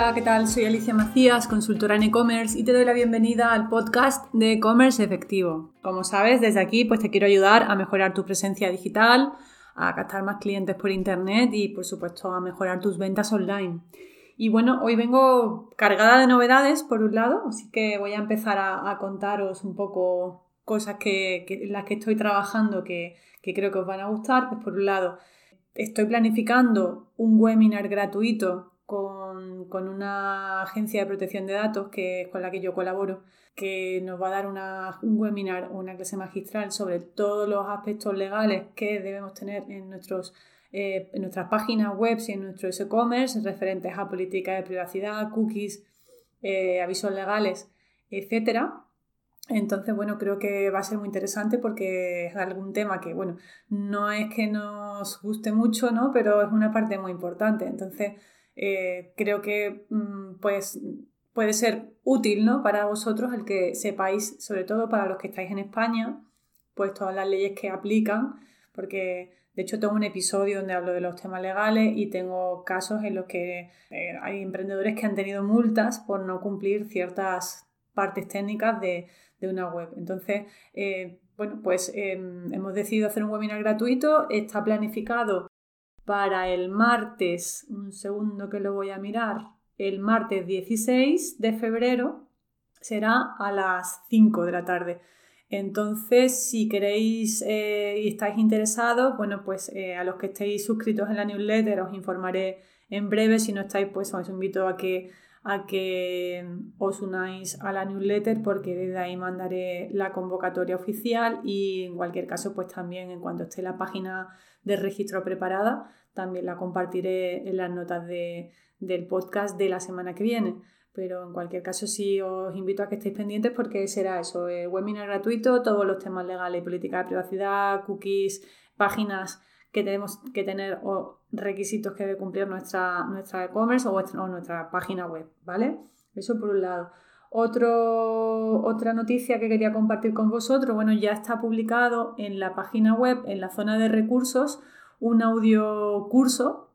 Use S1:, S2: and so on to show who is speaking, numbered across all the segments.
S1: Hola, ¿qué tal? Soy Alicia Macías, consultora en e-commerce y te doy la bienvenida al podcast de e-commerce efectivo. Como sabes, desde aquí pues te quiero ayudar a mejorar tu presencia digital, a captar más clientes por internet y por supuesto a mejorar tus ventas online. Y bueno, hoy vengo cargada de novedades por un lado, así que voy a empezar a, contaros un poco cosas que, en las que estoy trabajando que, que creo que os van a gustar. Pues por un lado, estoy planificando un webinar gratuito con, una agencia de protección de datos que, con la que yo colaboro, que nos va a dar un webinar o una clase magistral sobre todos los aspectos legales que debemos tener en, nuestros, eh, nuestras páginas web y en nuestro e-commerce referentes a políticas de privacidad, cookies, eh, avisos legales, etcétera. Entonces, bueno, creo que va a ser muy interesante porque es algún tema que, bueno, no es que nos guste mucho, ¿no? Pero es una parte muy importante. Entonces, eh, creo que mm, pues, puede ser útil, ¿no? Para vosotros el que sepáis, sobre todo para los que estáis en España, pues todas las leyes que aplican, porque de hecho tengo un episodio donde hablo de los temas legales y tengo casos en los que eh, hay emprendedores que han tenido multas por no cumplir ciertas partes técnicas de, de una web. Entonces, eh, bueno, pues em, hemos decidido hacer un webinar gratuito, está planificado para el martes, un segundo que lo voy a mirar, el martes 16 de febrero será a las 5 de la tarde. Entonces, si queréis eh, y estáis interesados, bueno, pues eh, a los que estéis suscritos en la newsletter os informaré en breve. Si no estáis, pues os invito a que a que os unáis a la newsletter porque desde ahí mandaré la convocatoria oficial y en cualquier caso pues también en cuanto esté la página de registro preparada también la compartiré en las notas del podcast de la semana que viene. Pero en cualquier caso sí os invito a que estéis pendientes porque será eso, el webinar gratuito, todos los temas legales y política de privacidad, cookies, páginas que tenemos que tener o requisitos que debe cumplir nuestra nuestra e-commerce o, o, nuestra página web, ¿vale? Eso por un lado. Otro, otra noticia que quería compartir con vosotros, bueno, ya está publicado en la página web, en la zona de recursos, un audio curso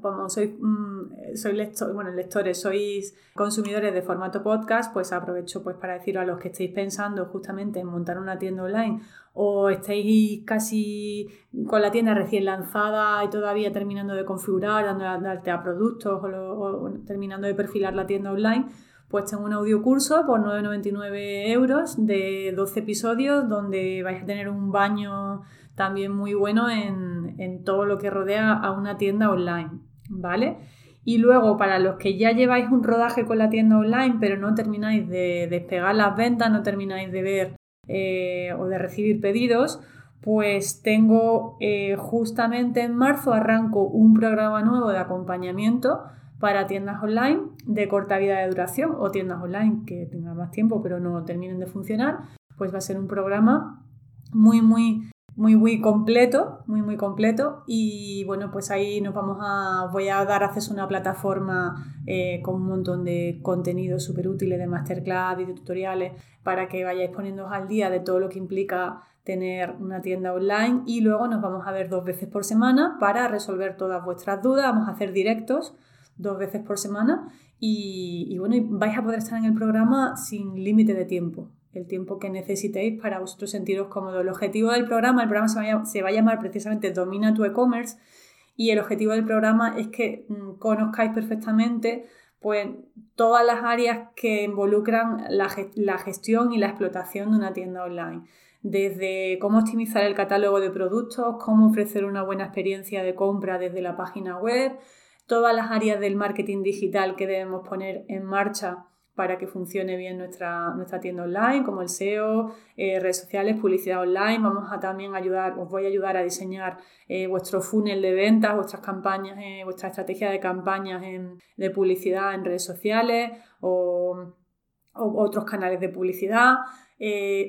S1: como sois, mm, soy bueno, lectores, sois consumidores de formato podcast, pues aprovecho pues para decir a los que estéis pensando justamente en montar una tienda online o estáis casi con la tienda recién lanzada y todavía terminando de configurar, dando darte a productos o, terminando de perfilar la tienda online, pues tengo un audio curso por 9,99 euros de 12 episodios donde vais a tener un baño también muy bueno en, en todo lo que rodea a una tienda online, ¿vale? Y luego, para los que ya lleváis un rodaje con la tienda online, pero no termináis de despegar las ventas, no termináis de ver eh, o de recibir pedidos, pues tengo eh, justamente en marzo arranco un programa nuevo de acompañamiento para tiendas online de corta vida de duración o tiendas online que tengan más tiempo pero no terminen de funcionar, pues va a ser un programa muy muy muy muy completo, muy muy completo. Y bueno pues ahí nos vamos a, voy a dar acceso a una plataforma eh, con un montón de contenidos súper útiles de masterclass y de tutoriales para que vayáis poniéndoos al día de todo lo que implica tener una tienda online. Y luego nos vamos a ver dos veces por semana para resolver todas vuestras dudas, vamos a hacer directos dos veces por semana. Y, y bueno, vais a poder estar en el programa sin límite de tiempo el tiempo que necesitéis para vosotros sentiros cómodos. El objetivo del programa, el programa se va a, llamar precisamente Domina tu e-commerce y el objetivo del programa es que mm, conozcáis perfectamente pues, todas las áreas que involucran la, la gestión y la explotación de una tienda online desde cómo optimizar el catálogo de productos, cómo ofrecer una buena experiencia de compra desde la página web, todas las áreas del marketing digital que debemos poner en marcha para que funcione bien nuestra, nuestra tienda online, como el SEO, eh, redes sociales, publicidad online. Vamos a también ayudar, os voy a ayudar a diseñar eh, vuestro funnel de ventas, vuestras campañas, eh, vuestra estrategia de campañas de publicidad en redes sociales o, otros canales de publicidad.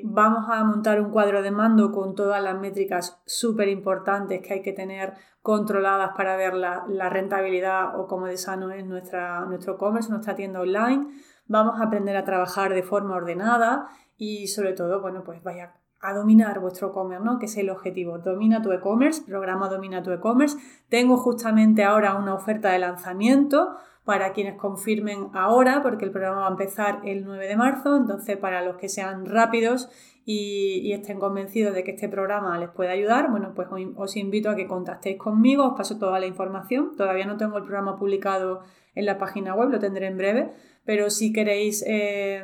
S1: vamos a montar un cuadro de mando con todas las métricas súper importantes que hay que tener controladas para ver la, rentabilidad o cómo de sano es nuestra, nuestro e-commerce, nuestra tienda online vamos a aprender a trabajar de forma ordenada y sobre todo, bueno, pues vaya a dominar vuestro e-commerce, ¿no? Que es el objetivo. Domina tu e-commerce, programa Domina tu e-commerce. Tengo justamente ahora una oferta de lanzamiento para quienes confirmen ahora, porque el programa va a empezar el 9 de marzo, entonces para los que sean rápidos y, estén convencidos de que este programa les puede ayudar, bueno, pues os invito a que contactéis conmigo, os paso toda la información. Todavía no tengo el programa publicado en la página web, lo tendré en breve, pero si queréis eh,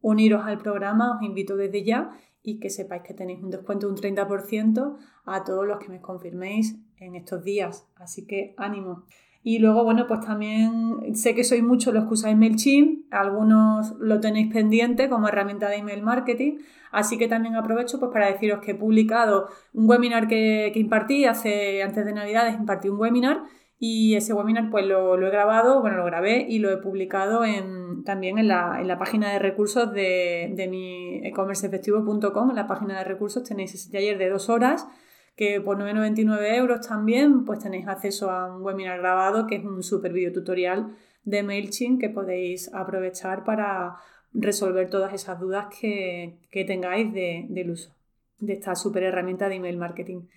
S1: uniros al programa, os invito desde ya y que sepáis que tenéis un descuento de un 30% a todos los que me confirméis en estos días. Así que ánimo. Y luego, bueno, pues también sé que sois muchos los que usáis MailChimp, algunos lo tenéis pendiente como herramienta de email marketing, así que también aprovecho pues para deciros que he publicado un webinar que, que impartí hace, antes de Navidades, impartí un webinar y ese webinar pues lo, he grabado, bueno, lo grabé y lo he publicado en, también en la, página de recursos de, de mi e-commerceefectivo.com. En la página de recursos tenéis ese taller de dos horas que por 9,99 euros también pues tenéis acceso a un webinar grabado que es un super video tutorial de MailChimp que podéis aprovechar para resolver todas esas dudas que, tengáis del uso de esta super herramienta de email marketing.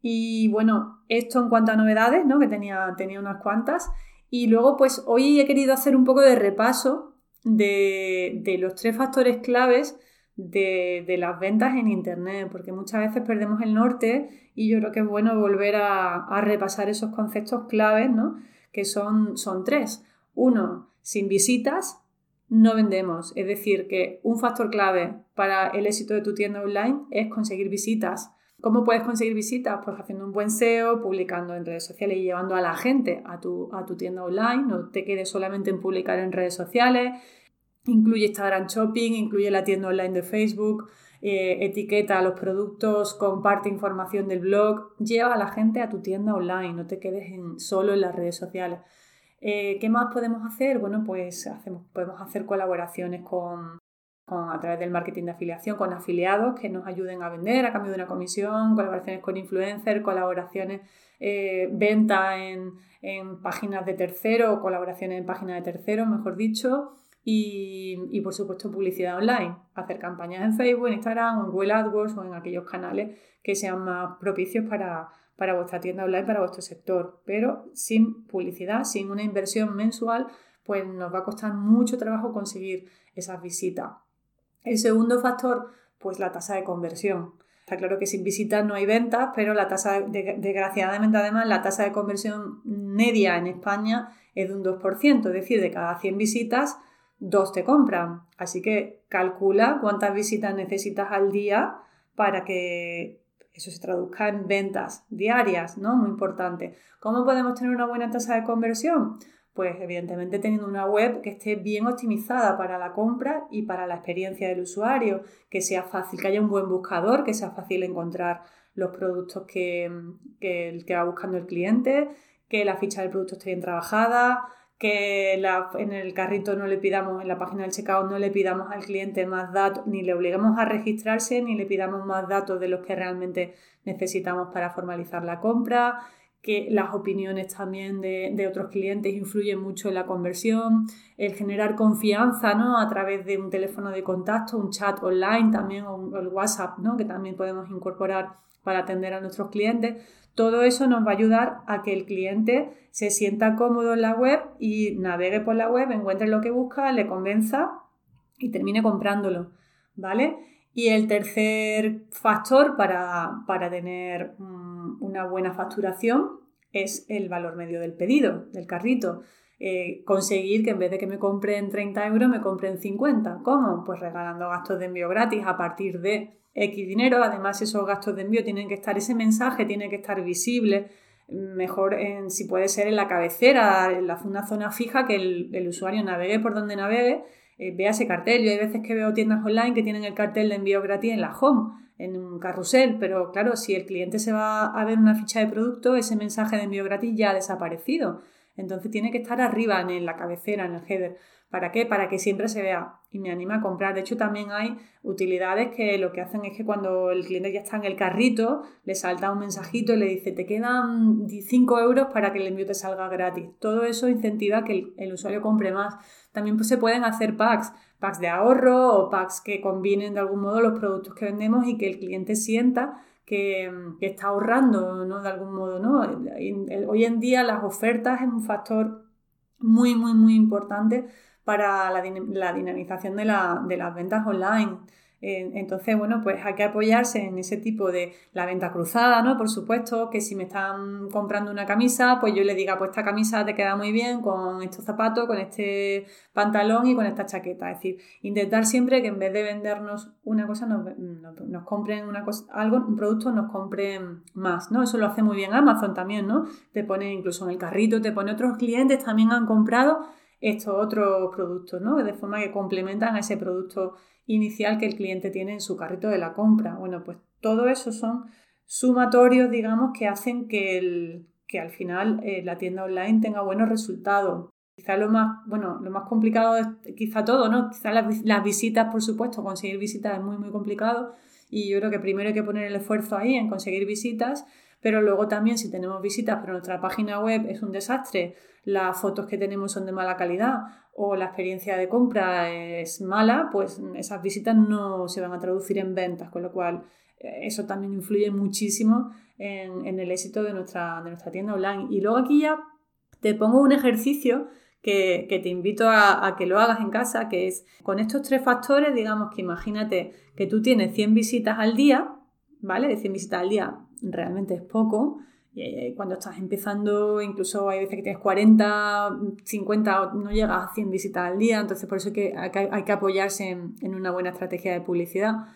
S1: Y bueno, esto en cuanto a novedades, ¿no? que tenía, tenía unas cuantas. Y luego, pues hoy he querido hacer un poco de repaso de, los tres factores claves de, las ventas en Internet, porque muchas veces perdemos el norte y yo creo que es bueno volver a, repasar esos conceptos claves, ¿no? que son, son tres. Uno, sin visitas no vendemos. Es decir, que un factor clave para el éxito de tu tienda online es conseguir visitas. ¿Cómo puedes conseguir visitas? Pues haciendo un buen SEO, publicando en redes sociales y llevando a la gente a tu, a tu tienda online. No te quedes solamente en publicar en redes sociales. Incluye Instagram Shopping, incluye la tienda online de Facebook, eh, etiqueta los productos, comparte información del blog. Lleva a la gente a tu tienda online, no te quedes en, solo en las redes sociales. Eh, ¿Qué más podemos hacer? Bueno, pues hacemos, podemos hacer colaboraciones con, a través del marketing de afiliación con afiliados que nos ayuden a vender a cambio de una comisión, colaboraciones con influencers, colaboraciones, eh, venta en, páginas de terceros, colaboraciones en páginas de terceros, mejor dicho, y, por supuesto publicidad online, hacer campañas en Facebook, en Instagram, en Google AdWords o en aquellos canales que sean más propicios para, para vuestra tienda online, para vuestro sector, pero sin publicidad, sin una inversión mensual, pues nos va a costar mucho trabajo conseguir esas visitas. El segundo factor, pues la tasa de conversión. Está claro que sin visitas no hay ventas, pero la tasa, desgraciadamente además, la tasa de conversión media en España es de un 2%, es decir, de cada 100 visitas, dos te compran. Así que calcula cuántas visitas necesitas al día para que eso se traduzca en ventas diarias, ¿no? Muy importante. ¿Cómo podemos tener una buena tasa de conversión? Pues evidentemente teniendo una web que esté bien optimizada para la compra y para la experiencia del usuario, que sea fácil, que haya un buen buscador, que sea fácil encontrar los productos que, que, va buscando el cliente, que la ficha del producto esté bien trabajada, que en el carrito no le pidamos, en la página del checkout no le pidamos al cliente más datos, ni le obligamos a registrarse, ni le pidamos más datos de los que realmente necesitamos para formalizar la compra, que las opiniones también de, otros clientes influyen mucho en la conversión, el generar confianza ¿no? a través de un teléfono de contacto, un chat online también o, el WhatsApp ¿no? que también podemos incorporar para atender a nuestros clientes. Todo eso nos va a ayudar a que el cliente se sienta cómodo en la web y navegue por la web, encuentre lo que busca, le convenza y termine comprándolo. ¿Vale? Y el tercer factor para, tener una buena facturación es el valor medio del pedido, del carrito. Eh, conseguir que en vez de que me compren 30 euros, me compren 50. ¿Cómo? Pues regalando gastos de envío gratis a partir de X dinero. Además, esos gastos de envío tienen que estar, ese mensaje tiene que estar visible, mejor en, si puede ser en la cabecera, en la, una zona fija, que el usuario navegue por donde navegue eh, vea ese cartel. Yo hay veces que veo tiendas online que tienen el cartel de envío gratis en la home, en un carrusel, pero claro, si el cliente se va a ver una ficha de producto, ese mensaje de envío gratis ya ha desaparecido. Entonces tiene que estar arriba en la cabecera, en el header. ¿Para qué? Para que siempre se vea y me anima a comprar. De hecho, también hay utilidades que lo que hacen es que cuando el cliente ya está en el carrito, le salta un mensajito y le dice, te quedan 5 euros para que el envío te salga gratis. Todo eso incentiva que el, usuario compre más. También pues, se pueden hacer packs, packs de ahorro o packs que combinen de algún modo los productos que vendemos y que el cliente sienta que, está ahorrando, ¿no? De algún modo, ¿no? Hoy en día las ofertas es un factor muy, muy, muy importante para la, dinamización de, de las ventas online. Entonces, bueno, pues hay que apoyarse en ese tipo de la venta cruzada, ¿no? Por supuesto, que si me están comprando una camisa, pues yo le diga, pues esta camisa te queda muy bien con estos zapatos, con este pantalón y con esta chaqueta. Es decir, intentar siempre que en vez de vendernos una cosa, nos, nos, compren una cosa, algo, un producto, nos compren más, ¿no? Eso lo hace muy bien Amazon también, ¿no? Te pone incluso en el carrito, te pone otros clientes, también han comprado estos otros productos, ¿no? De forma que complementan a ese producto inicial que el cliente tiene en su carrito de la compra. Bueno, pues todo eso son sumatorios, digamos, que hacen que, el, que al final eh, la tienda online tenga buenos resultados. Quizá lo más, bueno, lo más complicado es quizá todo, ¿no? Quizá las, visitas, por supuesto, conseguir visitas es muy, muy complicado y yo creo que primero hay que poner el esfuerzo ahí en conseguir visitas, pero luego también si tenemos visitas pero nuestra página web es un desastre, las fotos que tenemos son de mala calidad o la experiencia de compra es mala, pues esas visitas no se van a traducir en ventas, con lo cual eh, eso también influye muchísimo en, el éxito de nuestra, de nuestra tienda online. Y luego aquí ya te pongo un ejercicio que, te invito a, que lo hagas en casa, que es con estos tres factores, digamos que imagínate que tú tienes 100 visitas al día, ¿vale? De 100 visitas al día realmente es poco. Eh, cuando estás empezando, incluso hay veces que tienes 40, 50, no llegas a 100 visitas al día, entonces por eso que hay, que apoyarse en, una buena estrategia de publicidad.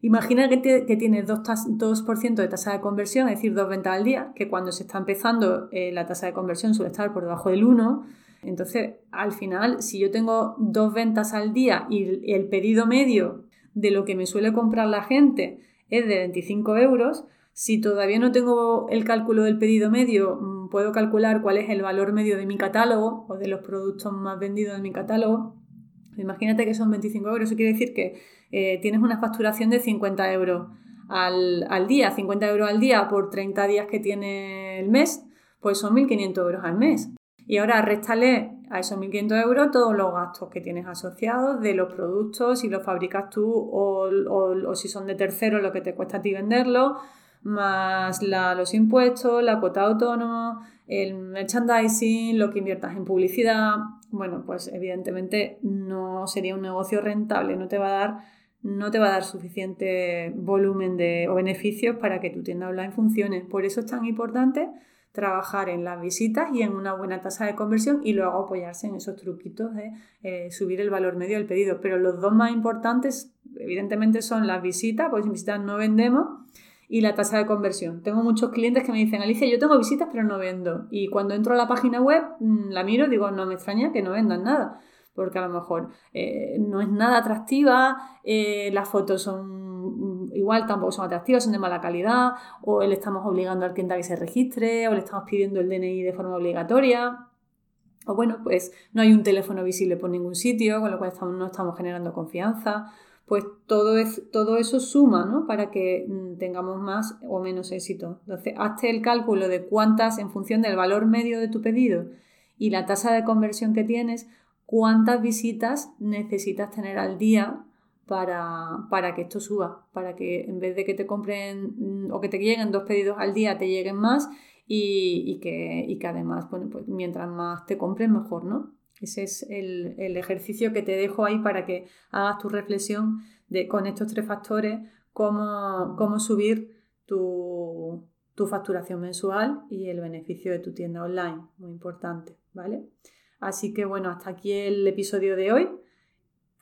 S1: Imagina que, tienes 2%, de tasa de conversión, es decir, dos ventas al día, que cuando se está empezando eh, la tasa de conversión suele estar por debajo del 1. Entonces, al final, si yo tengo dos ventas al día y el pedido medio de lo que me suele comprar la gente es de 25 euros, si todavía no tengo el cálculo del pedido medio, mm, puedo calcular cuál es el valor medio de mi catálogo o de los productos más vendidos de mi catálogo. Imagínate que son 25 euros, eso quiere decir que eh, tienes una facturación de 50 euros al, al, día, 50 euros al día por 30 días que tiene el mes, pues son 1.500 euros al mes. Y ahora réstale a esos 1.500 euros todos los gastos que tienes asociados de los productos, si los fabricas tú o, o si son de terceros lo que te cuesta a ti venderlos, más los impuestos, la cuota autónoma, el merchandising, lo que inviertas en publicidad, bueno, pues evidentemente no sería un negocio rentable, no te va a dar, no te va a dar suficiente volumen de, o beneficios para que tu tienda online funcione. Por eso es tan importante trabajar en las visitas y en una buena tasa de conversión y luego apoyarse en esos truquitos de eh, subir el valor medio del pedido. Pero los dos más importantes, evidentemente, son las visitas, porque sin visitas no vendemos y la tasa de conversión. Tengo muchos clientes que me dicen, Alicia, yo tengo visitas pero no vendo. Y cuando entro a la página web, mm, la miro digo, no me extraña que no vendan nada. Porque a lo mejor eh, no es nada atractiva, eh, las fotos son mm, igual, tampoco son atractivas, son de mala calidad, o le estamos obligando al cliente a que se registre, o le estamos pidiendo el DNI de forma obligatoria. O bueno, pues no hay un teléfono visible por ningún sitio, con lo cual no estamos generando confianza pues todo, es, todo eso suma ¿no? para que mm, tengamos más o menos éxito. Entonces, hazte el cálculo de cuántas, en función del valor medio de tu pedido y la tasa de conversión que tienes, cuántas visitas necesitas tener al día para, para, que esto suba, para que en vez de que te compren mm, o que te lleguen dos pedidos al día, te lleguen más y, que, y que, además, bueno, pues mientras más te compren, mejor, ¿no? Ese es el, ejercicio que te dejo ahí para que hagas tu reflexión de, con estos tres factores, cómo, cómo subir tu, tu facturación mensual y el beneficio de tu tienda online. Muy importante, ¿vale? Así que bueno, hasta aquí el episodio de hoy.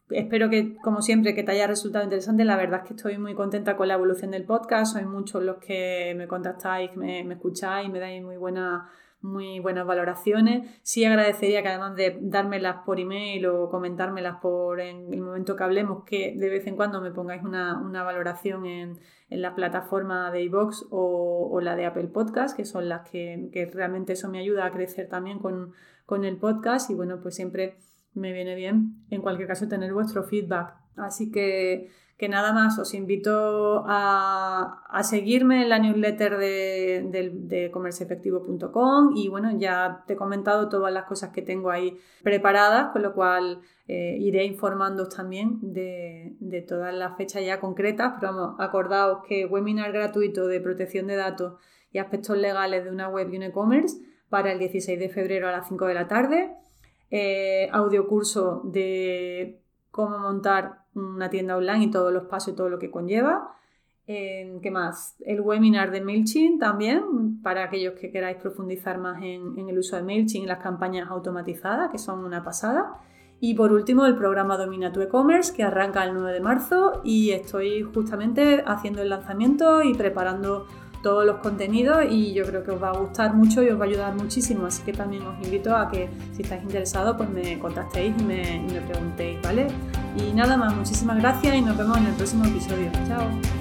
S1: Espero que, como siempre, que te haya resultado interesante. La verdad es que estoy muy contenta con la evolución del podcast. Sois muchos los que me contactáis, me, me escucháis, me dais muy buena muy buenas valoraciones. Sí agradecería que además de dármelas por email o comentármelas por en el momento que hablemos, que de vez en cuando me pongáis una, valoración en, la plataforma de iVoox o, la de Apple Podcast, que son las que, realmente eso me ayuda a crecer también con, con el podcast y bueno, pues siempre me viene bien en cualquier caso tener vuestro feedback. Así que que nada más os invito a, seguirme en la newsletter de, de, comerciefectivo.com y bueno, ya te he comentado todas las cosas que tengo ahí preparadas, con lo cual eh, iré informándoos también de, de, todas las fechas ya concretas, pero vamos, acordaos que webinar gratuito de protección de datos y aspectos legales de una web y un e-commerce para el 16 de febrero a las 5 de la tarde, eh, audio curso de cómo montar una tienda online y todos los pasos y todo lo que conlleva. ¿Qué más? El webinar de MailChimp también, para aquellos que queráis profundizar más en, el uso de MailChimp y las campañas automatizadas, que son una pasada. Y por último, el programa Domina tu e-commerce, que arranca el 9 de marzo y estoy justamente haciendo el lanzamiento y preparando todos los contenidos y yo creo que os va a gustar mucho y os va a ayudar muchísimo. Así que también os invito a que si estáis interesados, pues me contactéis y me, y me preguntéis, ¿vale? Y nada más, muchísimas gracias y nos vemos en el próximo episodio. Chao.